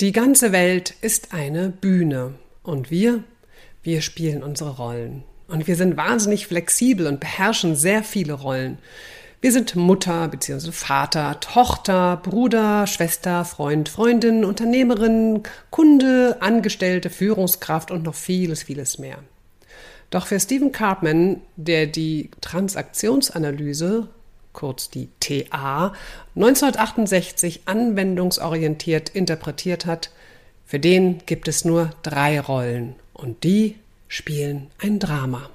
Die ganze Welt ist eine Bühne und wir, wir spielen unsere Rollen. Und wir sind wahnsinnig flexibel und beherrschen sehr viele Rollen. Wir sind Mutter bzw. Vater, Tochter, Bruder, Schwester, Freund, Freundin, Unternehmerin, Kunde, Angestellte, Führungskraft und noch vieles, vieles mehr. Doch für Stephen Cartman, der die Transaktionsanalyse kurz die TA, 1968 anwendungsorientiert interpretiert hat, für den gibt es nur drei Rollen und die spielen ein Drama.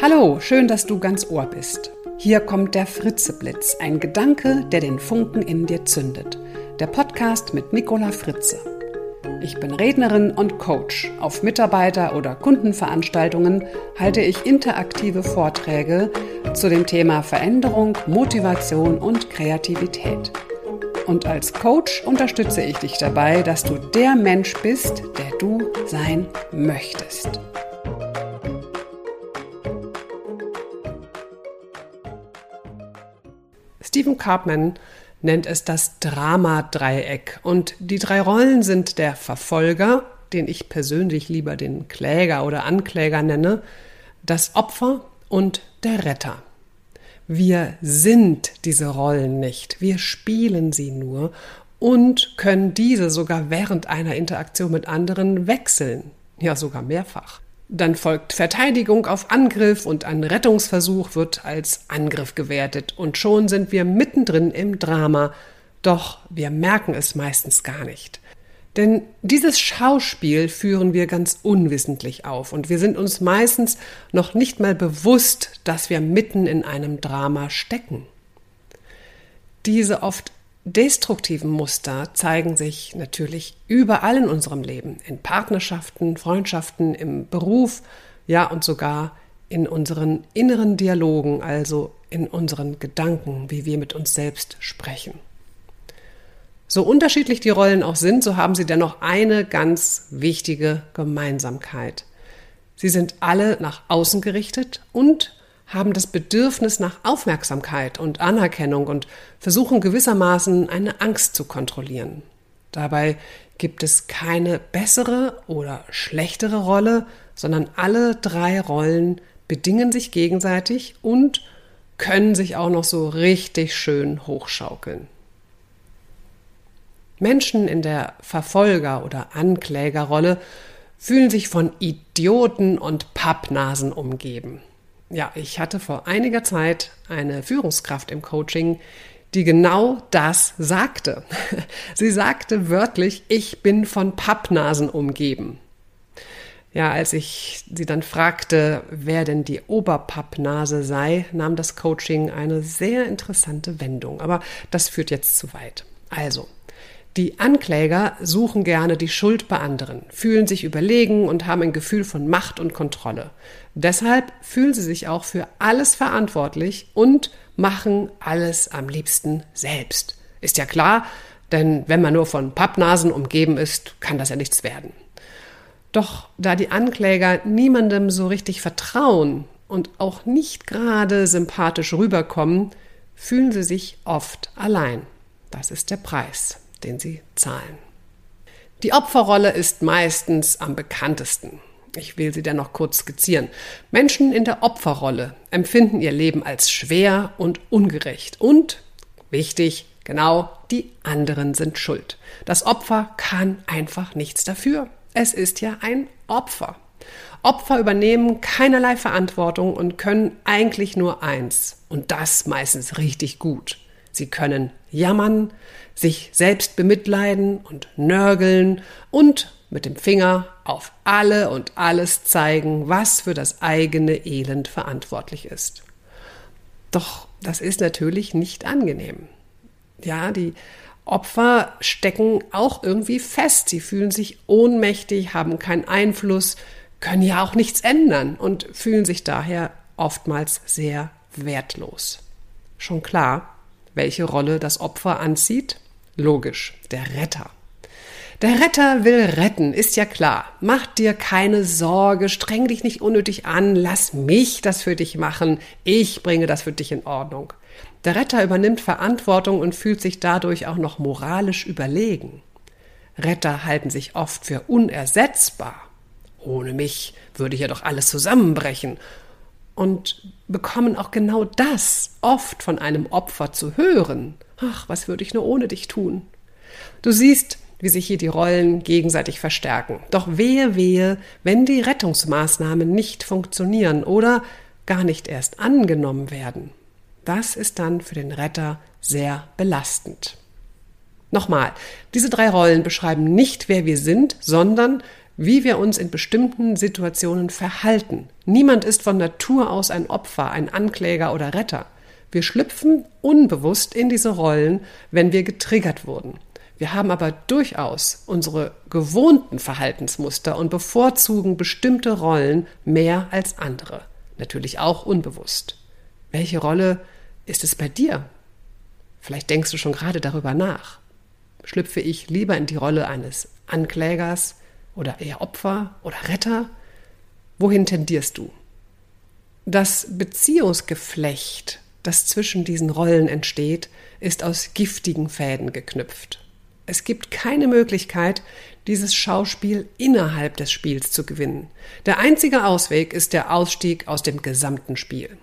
Hallo, schön, dass du ganz Ohr bist. Hier kommt der Fritzeblitz, ein Gedanke, der den Funken in dir zündet. Der Podcast mit Nicola Fritze. Ich bin Rednerin und Coach. Auf Mitarbeiter- oder Kundenveranstaltungen halte ich interaktive Vorträge zu dem Thema Veränderung, Motivation und Kreativität. Und als Coach unterstütze ich dich dabei, dass du der Mensch bist, der du sein möchtest. Stephen Cartman nennt es das Dramadreieck. Und die drei Rollen sind der Verfolger, den ich persönlich lieber den Kläger oder Ankläger nenne, das Opfer und der Retter. Wir sind diese Rollen nicht, wir spielen sie nur und können diese sogar während einer Interaktion mit anderen wechseln, ja sogar mehrfach. Dann folgt Verteidigung auf Angriff und ein Rettungsversuch wird als Angriff gewertet und schon sind wir mittendrin im Drama, doch wir merken es meistens gar nicht. Denn dieses Schauspiel führen wir ganz unwissentlich auf und wir sind uns meistens noch nicht mal bewusst, dass wir mitten in einem Drama stecken. Diese oft destruktiven Muster zeigen sich natürlich überall in unserem Leben, in Partnerschaften, Freundschaften, im Beruf, ja und sogar in unseren inneren Dialogen, also in unseren Gedanken, wie wir mit uns selbst sprechen. So unterschiedlich die Rollen auch sind, so haben sie dennoch eine ganz wichtige Gemeinsamkeit. Sie sind alle nach außen gerichtet und haben das Bedürfnis nach Aufmerksamkeit und Anerkennung und versuchen gewissermaßen eine Angst zu kontrollieren. Dabei gibt es keine bessere oder schlechtere Rolle, sondern alle drei Rollen bedingen sich gegenseitig und können sich auch noch so richtig schön hochschaukeln. Menschen in der Verfolger- oder Anklägerrolle fühlen sich von Idioten und Pappnasen umgeben. Ja, ich hatte vor einiger Zeit eine Führungskraft im Coaching, die genau das sagte. Sie sagte wörtlich, ich bin von Pappnasen umgeben. Ja, als ich sie dann fragte, wer denn die Oberpappnase sei, nahm das Coaching eine sehr interessante Wendung. Aber das führt jetzt zu weit. Also, die Ankläger suchen gerne die Schuld bei anderen, fühlen sich überlegen und haben ein Gefühl von Macht und Kontrolle. Deshalb fühlen sie sich auch für alles verantwortlich und machen alles am liebsten selbst. Ist ja klar, denn wenn man nur von Pappnasen umgeben ist, kann das ja nichts werden. Doch da die Ankläger niemandem so richtig vertrauen und auch nicht gerade sympathisch rüberkommen, fühlen sie sich oft allein. Das ist der Preis den sie zahlen. Die Opferrolle ist meistens am bekanntesten. Ich will sie dennoch kurz skizzieren. Menschen in der Opferrolle empfinden ihr Leben als schwer und ungerecht. Und, wichtig, genau, die anderen sind schuld. Das Opfer kann einfach nichts dafür. Es ist ja ein Opfer. Opfer übernehmen keinerlei Verantwortung und können eigentlich nur eins. Und das meistens richtig gut. Sie können jammern, sich selbst bemitleiden und nörgeln und mit dem Finger auf alle und alles zeigen, was für das eigene Elend verantwortlich ist. Doch das ist natürlich nicht angenehm. Ja, die Opfer stecken auch irgendwie fest. Sie fühlen sich ohnmächtig, haben keinen Einfluss, können ja auch nichts ändern und fühlen sich daher oftmals sehr wertlos. Schon klar, welche Rolle das Opfer anzieht? Logisch, der Retter. Der Retter will retten, ist ja klar. Mach dir keine Sorge, streng dich nicht unnötig an, lass mich das für dich machen, ich bringe das für dich in Ordnung. Der Retter übernimmt Verantwortung und fühlt sich dadurch auch noch moralisch überlegen. Retter halten sich oft für unersetzbar. Ohne mich würde hier doch alles zusammenbrechen. Und bekommen auch genau das oft von einem Opfer zu hören. Ach, was würde ich nur ohne dich tun? Du siehst, wie sich hier die Rollen gegenseitig verstärken. Doch wehe, wehe, wenn die Rettungsmaßnahmen nicht funktionieren oder gar nicht erst angenommen werden. Das ist dann für den Retter sehr belastend. Nochmal, diese drei Rollen beschreiben nicht, wer wir sind, sondern wie wir uns in bestimmten Situationen verhalten. Niemand ist von Natur aus ein Opfer, ein Ankläger oder Retter. Wir schlüpfen unbewusst in diese Rollen, wenn wir getriggert wurden. Wir haben aber durchaus unsere gewohnten Verhaltensmuster und bevorzugen bestimmte Rollen mehr als andere. Natürlich auch unbewusst. Welche Rolle ist es bei dir? Vielleicht denkst du schon gerade darüber nach. Schlüpfe ich lieber in die Rolle eines Anklägers oder eher Opfer oder Retter? Wohin tendierst du? Das Beziehungsgeflecht, das zwischen diesen Rollen entsteht, ist aus giftigen Fäden geknüpft. Es gibt keine Möglichkeit, dieses Schauspiel innerhalb des Spiels zu gewinnen. Der einzige Ausweg ist der Ausstieg aus dem gesamten Spiel.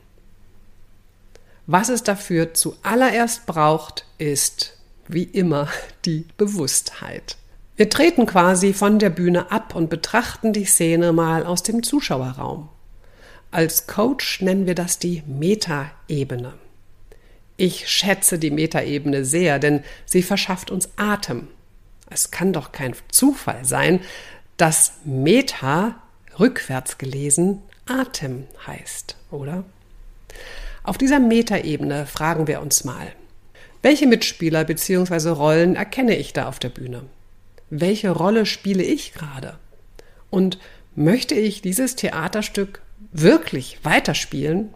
Was es dafür zuallererst braucht, ist, wie immer, die Bewusstheit. Wir treten quasi von der Bühne ab und betrachten die Szene mal aus dem Zuschauerraum. Als Coach nennen wir das die Metaebene. Ich schätze die Metaebene sehr, denn sie verschafft uns Atem. Es kann doch kein Zufall sein, dass Meta rückwärts gelesen Atem heißt, oder? Auf dieser Metaebene fragen wir uns mal, welche Mitspieler bzw. Rollen erkenne ich da auf der Bühne? Welche Rolle spiele ich gerade? Und möchte ich dieses Theaterstück wirklich weiterspielen?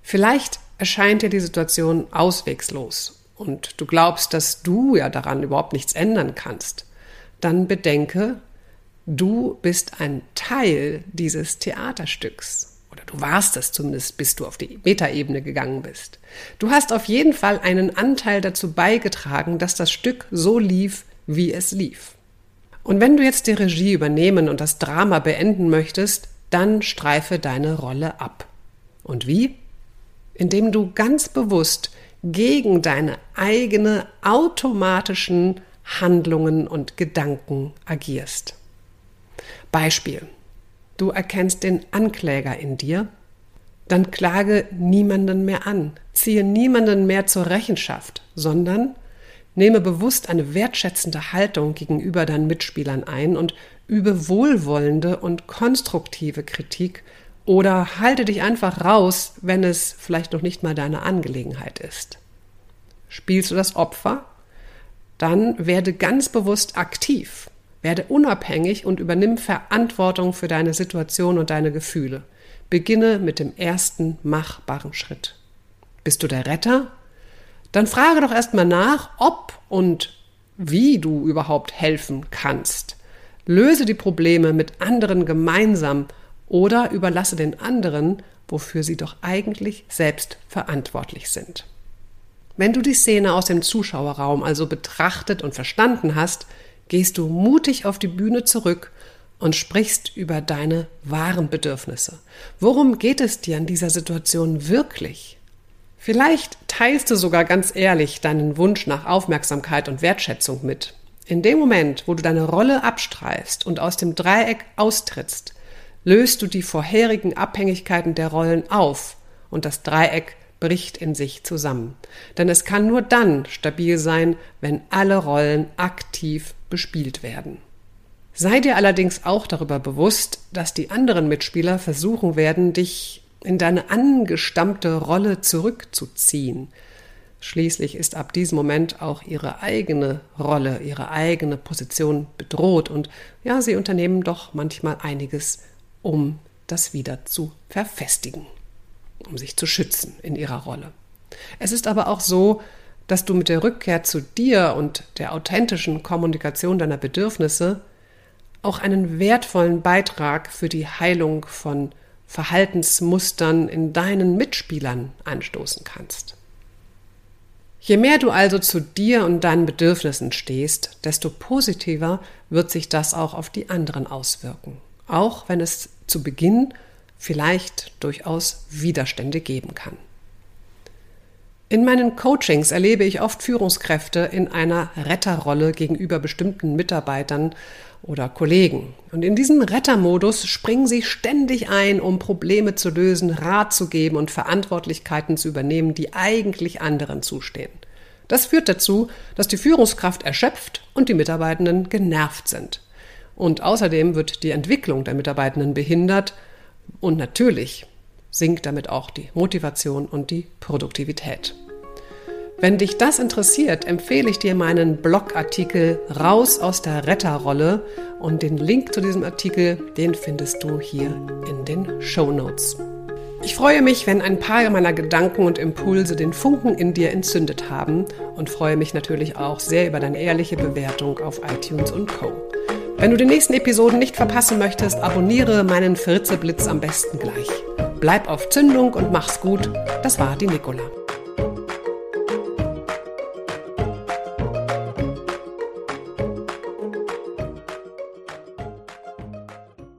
Vielleicht erscheint dir die Situation auswegslos und du glaubst, dass du ja daran überhaupt nichts ändern kannst. Dann bedenke, du bist ein Teil dieses Theaterstücks. Oder du warst es zumindest, bis du auf die Metaebene gegangen bist. Du hast auf jeden Fall einen Anteil dazu beigetragen, dass das Stück so lief, wie es lief. Und wenn du jetzt die Regie übernehmen und das Drama beenden möchtest, dann streife deine Rolle ab. Und wie? Indem du ganz bewusst gegen deine eigene automatischen Handlungen und Gedanken agierst. Beispiel. Du erkennst den Ankläger in dir, dann klage niemanden mehr an, ziehe niemanden mehr zur Rechenschaft, sondern Nehme bewusst eine wertschätzende Haltung gegenüber deinen Mitspielern ein und übe wohlwollende und konstruktive Kritik oder halte dich einfach raus, wenn es vielleicht noch nicht mal deine Angelegenheit ist. Spielst du das Opfer? Dann werde ganz bewusst aktiv, werde unabhängig und übernimm Verantwortung für deine Situation und deine Gefühle. Beginne mit dem ersten machbaren Schritt. Bist du der Retter dann frage doch erstmal nach, ob und wie du überhaupt helfen kannst. Löse die Probleme mit anderen gemeinsam oder überlasse den anderen, wofür sie doch eigentlich selbst verantwortlich sind. Wenn du die Szene aus dem Zuschauerraum also betrachtet und verstanden hast, gehst du mutig auf die Bühne zurück und sprichst über deine wahren Bedürfnisse. Worum geht es dir in dieser Situation wirklich? Vielleicht teilst du sogar ganz ehrlich deinen Wunsch nach Aufmerksamkeit und Wertschätzung mit. In dem Moment, wo du deine Rolle abstreifst und aus dem Dreieck austrittst, löst du die vorherigen Abhängigkeiten der Rollen auf und das Dreieck bricht in sich zusammen. Denn es kann nur dann stabil sein, wenn alle Rollen aktiv bespielt werden. Sei dir allerdings auch darüber bewusst, dass die anderen Mitspieler versuchen werden, dich in deine angestammte Rolle zurückzuziehen. Schließlich ist ab diesem Moment auch ihre eigene Rolle, ihre eigene Position bedroht und ja, sie unternehmen doch manchmal einiges, um das wieder zu verfestigen, um sich zu schützen in ihrer Rolle. Es ist aber auch so, dass du mit der Rückkehr zu dir und der authentischen Kommunikation deiner Bedürfnisse auch einen wertvollen Beitrag für die Heilung von Verhaltensmustern in deinen Mitspielern anstoßen kannst. Je mehr du also zu dir und deinen Bedürfnissen stehst, desto positiver wird sich das auch auf die anderen auswirken, auch wenn es zu Beginn vielleicht durchaus Widerstände geben kann. In meinen Coachings erlebe ich oft Führungskräfte in einer Retterrolle gegenüber bestimmten Mitarbeitern oder Kollegen. Und in diesem Rettermodus springen sie ständig ein, um Probleme zu lösen, Rat zu geben und Verantwortlichkeiten zu übernehmen, die eigentlich anderen zustehen. Das führt dazu, dass die Führungskraft erschöpft und die Mitarbeitenden genervt sind. Und außerdem wird die Entwicklung der Mitarbeitenden behindert und natürlich sinkt damit auch die Motivation und die Produktivität. Wenn dich das interessiert, empfehle ich dir meinen Blogartikel Raus aus der Retterrolle und den Link zu diesem Artikel, den findest du hier in den Show Notes. Ich freue mich, wenn ein paar meiner Gedanken und Impulse den Funken in dir entzündet haben und freue mich natürlich auch sehr über deine ehrliche Bewertung auf iTunes und Co. Wenn du die nächsten Episoden nicht verpassen möchtest, abonniere meinen Fritzeblitz am besten gleich. Bleib auf Zündung und mach's gut. Das war die Nicola.